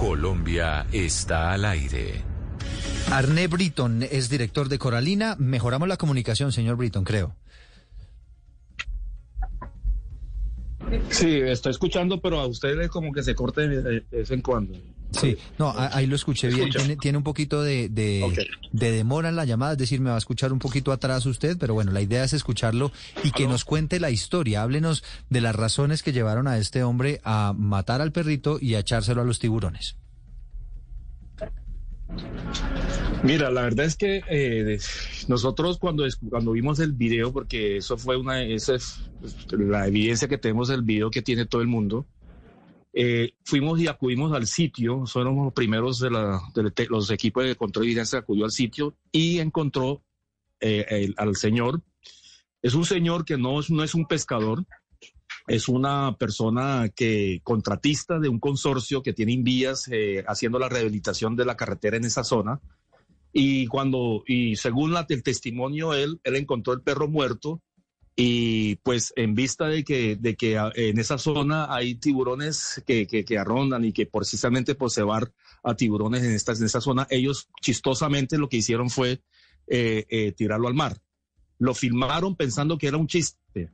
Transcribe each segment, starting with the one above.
Colombia está al aire. Arné Britton es director de Coralina. Mejoramos la comunicación, señor Britton, creo. Sí, estoy escuchando, pero a ustedes como que se corte de vez en cuando. Sí, no, ahí lo escuché bien. Tiene, un poquito de, de, demora en la llamada, es decir, me va a escuchar un poquito atrás usted, pero bueno, la idea es escucharlo y que nos cuente la historia. Háblenos de las razones que llevaron a este hombre a matar al perrito y a echárselo a los tiburones. Mira, la verdad es que eh, nosotros cuando, cuando vimos el video, porque eso fue una, esa es la evidencia que tenemos del video que tiene todo el mundo, eh, fuimos y acudimos al sitio, fuimos los primeros de, los equipos de control de evidencia acudió al sitio y encontró eh, al señor. Es un señor que no no es un pescador, es una persona que contratista de un consorcio que tiene vías eh, haciendo la rehabilitación de la carretera en esa zona. Y cuando, y según la, el testimonio, él, él encontró el perro muerto y pues en vista de que, de que ah, en esa zona hay tiburones que, que, arrondan y que precisamente por cebar a tiburones en esta, en zona, ellos chistosamente lo que hicieron fue eh, eh, tirarlo al mar. Lo filmaron pensando que era un chiste,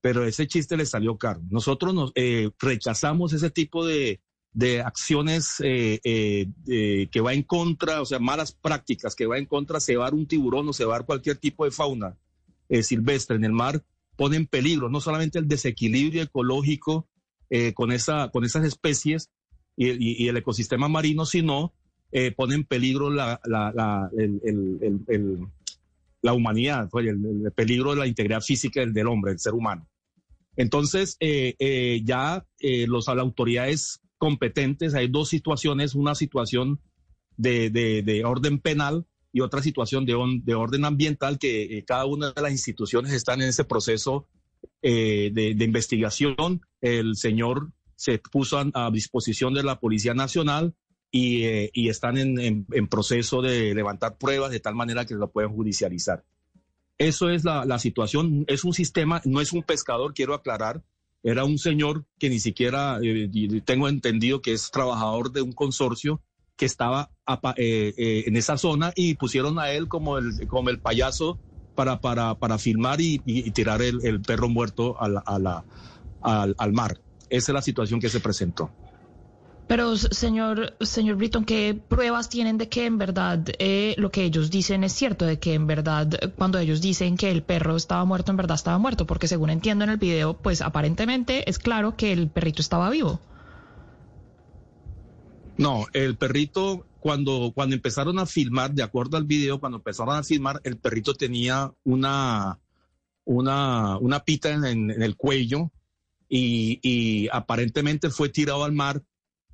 pero ese chiste le salió caro. Nosotros nos, eh, rechazamos ese tipo de, de acciones que va en contra, o sea, malas prácticas, que va en contra cebar un tiburón o cebar cualquier tipo de fauna eh, silvestre en el mar pone en peligro no solamente el desequilibrio ecológico eh, con, esa, con esas especies y, el ecosistema marino, sino eh, pone en peligro la, la, la, el, la humanidad, el, peligro de la integridad física del, hombre, del ser humano. Entonces, ya los, las autoridades competentes, hay dos situaciones, una situación de, de, de orden penal y otra situación de, de orden ambiental que eh, cada una de las instituciones están en ese proceso eh, de, investigación. El señor se puso a, disposición de la Policía Nacional y, eh, y están en, en, proceso de levantar pruebas de tal manera que lo pueden judicializar. Eso es la, la situación. Es un sistema, no es un pescador, quiero aclarar. Era un señor que ni siquiera tengo entendido que es trabajador de un consorcio que estaba eh, eh, en esa zona y pusieron a él como el, como el payaso para, para, para filmar y, tirar el, perro muerto a al, al mar. Esa es la situación que se presentó. Pero, señor, señor Britton, ¿qué pruebas tienen de que en verdad eh, lo que ellos dicen es cierto? De que en verdad, cuando ellos dicen que el perro estaba muerto, en verdad estaba muerto. Porque según entiendo en el video, pues aparentemente es claro que el perrito estaba vivo. No, el perrito, cuando, cuando empezaron a filmar, de acuerdo al video, cuando empezaron a filmar, el perrito tenía una, una, una pita en, el cuello y, aparentemente fue tirado al mar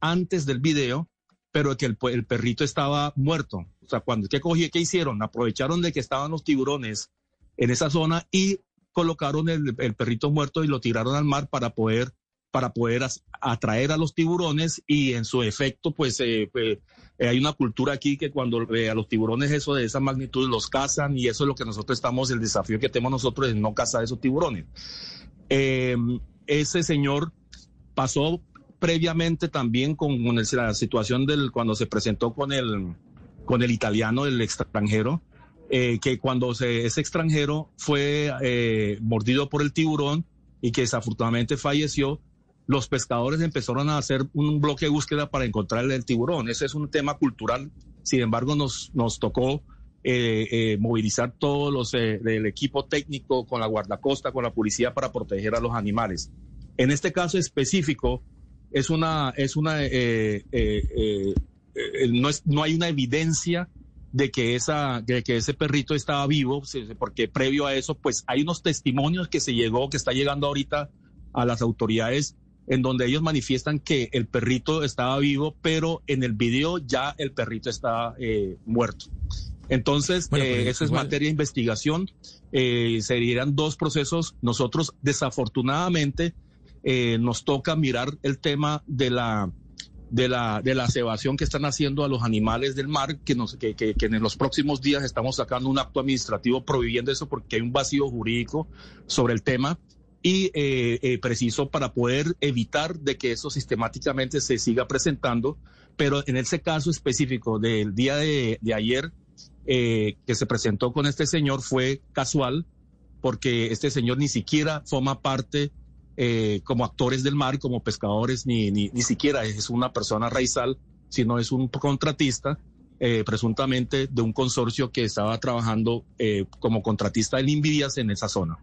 antes del video, pero que el, perrito estaba muerto. O sea, cuando, ¿qué, ¿qué hicieron? Aprovecharon de que estaban los tiburones en esa zona y colocaron el perrito muerto y lo tiraron al mar para poder para poder atraer a los tiburones y en su efecto, pues, eh, pues eh, hay una cultura aquí que cuando ve a los tiburones eso de esa magnitud los cazan y eso es lo que nosotros estamos, el desafío que tenemos nosotros es no cazar esos tiburones. Em, ese señor pasó previamente también con, la situación del cuando se presentó con el con el italiano, el extranjero, eh, que cuando se, ese extranjero fue mordido por el tiburón y que desafortunadamente falleció, los pescadores empezaron a hacer un bloque de búsqueda para encontrar el tiburón. Ese es un tema cultural. Sin embargo, nos, nos tocó eh, eh, movilizar todos los eh, del equipo técnico con la guardacosta, con la policía para proteger a los animales. En este caso específico, es una, es una, no, es, no hay una evidencia de que, esa, de que ese perrito estaba vivo, porque previo a eso, pues hay unos testimonios que se llegó, que está llegando ahorita a las autoridades en donde ellos manifiestan que el perrito estaba vivo, pero en el video ya el perrito está eh, muerto. Entonces, eh, eso es materia de investigación. Eh, serían dos procesos. Nosotros, desafortunadamente, eh, nos toca mirar el tema de la de la de la cebación que están haciendo a los animales del mar, que, nos, que, que, que en los próximos días estamos sacando un acto administrativo prohibiendo eso porque hay un vacío jurídico sobre el tema y preciso para poder evitar de que eso sistemáticamente se siga presentando. Pero en ese caso específico del día de, de ayer que se presentó con este señor fue casual, porque este señor ni siquiera forma parte eh, como actores del mar, como pescadores, ni, ni, ni, siquiera es una persona raizal, sino es un contratista, eh, presuntamente de un consorcio que estaba trabajando eh, como contratista del Invidias en esa zona.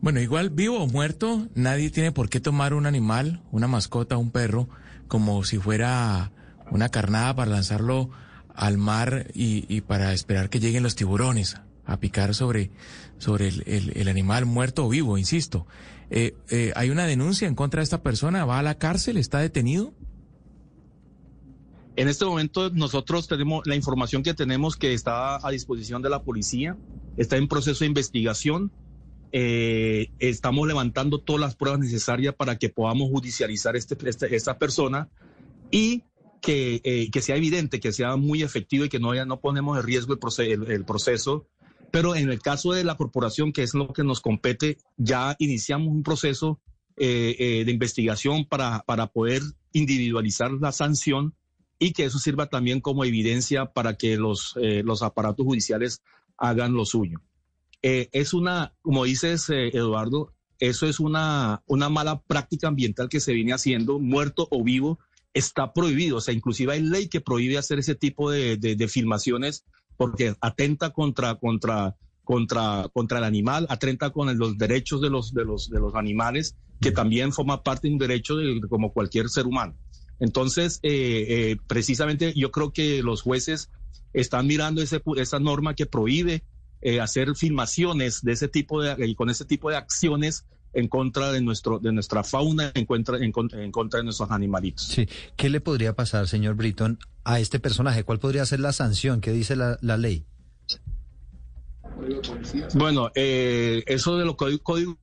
Bueno, igual vivo o muerto, nadie tiene por qué tomar un animal, una mascota, un perro, como si fuera una carnada para lanzarlo al mar y, para esperar que lleguen los tiburones a picar sobre, sobre el, animal muerto o vivo, insisto. Eh, eh, ¿Hay una denuncia en contra de esta persona? ¿Va a la cárcel? ¿Está detenido? En este momento nosotros tenemos la información que tenemos que está a disposición de la policía, está en proceso de investigación. Eh, estamos levantando todas las pruebas necesarias para que podamos judicializar este, este esta persona y que, que, sea evidente, que sea muy efectivo y que no, no ponemos en riesgo el, el proceso pero en el caso de la corporación, que es lo que nos compete, ya iniciamos un proceso eh, eh, de investigación para, para poder individualizar la sanción y que eso sirva también como evidencia para que los, eh, los aparatos judiciales hagan lo suyo. Es una, como dices, Eduardo, eso es una, una mala práctica ambiental que se viene haciendo, muerto o vivo, está prohibido. O sea, inclusive hay ley que prohíbe hacer ese tipo de, de, de filmaciones porque atenta contra, contra, contra, contra el animal, atenta con los derechos de los, de los, de los animales, que también forma parte de un derecho de, como cualquier ser humano. Entonces, eh, eh, precisamente yo creo que los jueces están mirando ese, esa norma que prohíbe eh, hacer filmaciones de ese tipo de, y con ese tipo de acciones en contra de nuestro de nuestra fauna, en contra, en, en contra de nuestros animalitos. Sí. ¿Qué le podría pasar, señor Britton, a este personaje? ¿Cuál podría ser la sanción? ¿Qué dice la, la ley? Bueno, eh, eso de lo código, código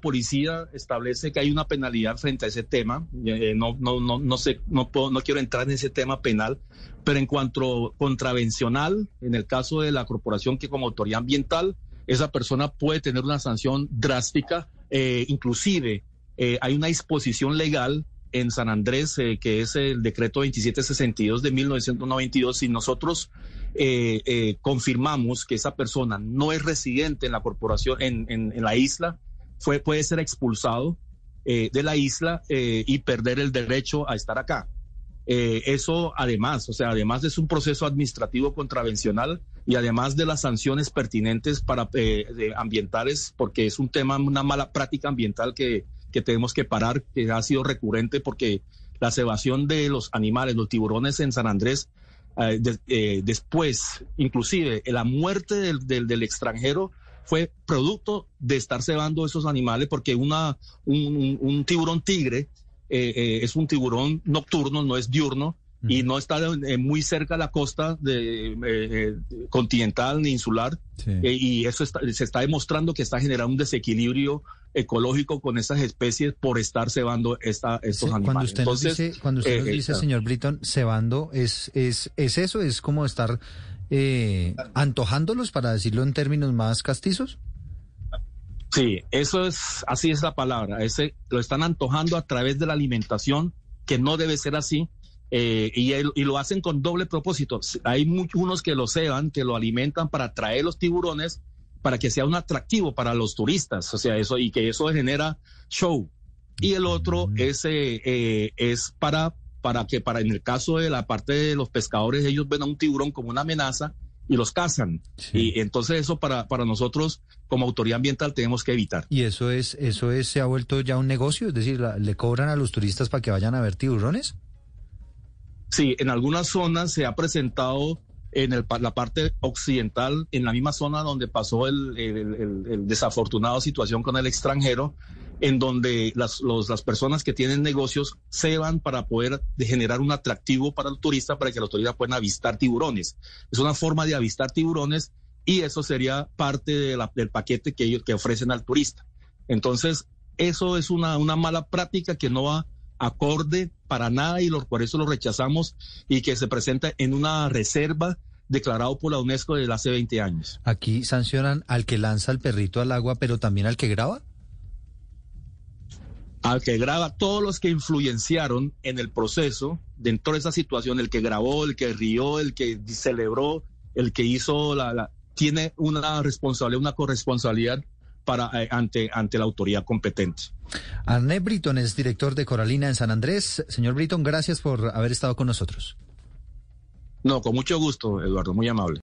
policía establece que hay una penalidad frente a ese tema. Eh, no, no, no, no sé, no puedo, no quiero entrar en ese tema penal, pero en cuanto contravencional, en el caso de la corporación que como autoridad ambiental, esa persona puede tener una sanción drástica eh, inclusive eh, hay una disposición legal en San Andrés, eh, que es el decreto 2762 de 1992, si nosotros confirmamos que esa persona no es residente en la corporación, en, en, la isla, fue, puede ser expulsado de la isla y perder el derecho a estar acá. eso además, o sea, además es un proceso administrativo contravencional y además de las sanciones pertinentes para eh, ambientales, porque es un tema, una mala práctica ambiental que, que tenemos que parar, que ha sido recurrente porque la cebación de los animales, los tiburones en San Andrés, eh, eh, después, inclusive la muerte del, del, extranjero fue producto de estar cebando esos animales porque una, un, un tiburón tigre es un tiburón nocturno, no es diurno, y no está eh, muy cerca de la costa de, eh, eh, continental ni insular. y eso se está demostrando que está generando un desequilibrio ecológico con estas especies por estar cebando esta, estos animales. Cuando usted nos dice, cuando usted dice señor Britton, cebando, ¿es, es, ¿es eso? ¿Es como estar antojándolos, para decirlo en términos más castizos? Sí, eso es, así es la palabra. Ese, lo están antojando a través de la alimentación, que no debe ser así eh, y, lo hacen con doble propósito. Hay unos que lo ceban, que lo alimentan para atraer los tiburones, para que sea un atractivo para los turistas, o sea, eso y que eso genera show. Y el otro mm. es, eh, eh, es para, para que, para en el caso de la parte de los pescadores, ellos ven a un tiburón como una amenaza y los cazan. Y entonces eso para, para nosotros como autoridad ambiental tenemos que evitar. ¿Y eso es, eso es, se ha vuelto ya un negocio? Es decir, ¿le cobran a los turistas para que vayan a ver tiburones? Sí, en algunas zonas se ha presentado en el, la parte occidental, en la misma zona donde pasó el, el, desafortunado situación con el extranjero, en donde las, las personas que tienen negocios se van para poder generar un atractivo para el turista, para que los turistas puedan avistar tiburones. Es una forma de avistar tiburones y eso sería parte de la, del paquete que ellos que ofrecen al turista. Entonces, eso es una, una mala práctica que no va acorde para nada y por eso lo rechazamos y que se presenta en una reserva declarado por la UNESCO desde hace 20 años. Aquí sancionan al que lanza el perrito al agua, pero también al que graba. Al que graba, todos los que influenciaron en el proceso, dentro de esa situación, el que grabó, el que rió, el que celebró, el que hizo la, tiene una responsabilidad, una corresponsabilidad para, eh, ante, ante la autoridad competente. Arne Britton es director de Coralina en San Andrés. Señor Britton, gracias por haber estado con nosotros. No, con mucho gusto, Eduardo, muy amable.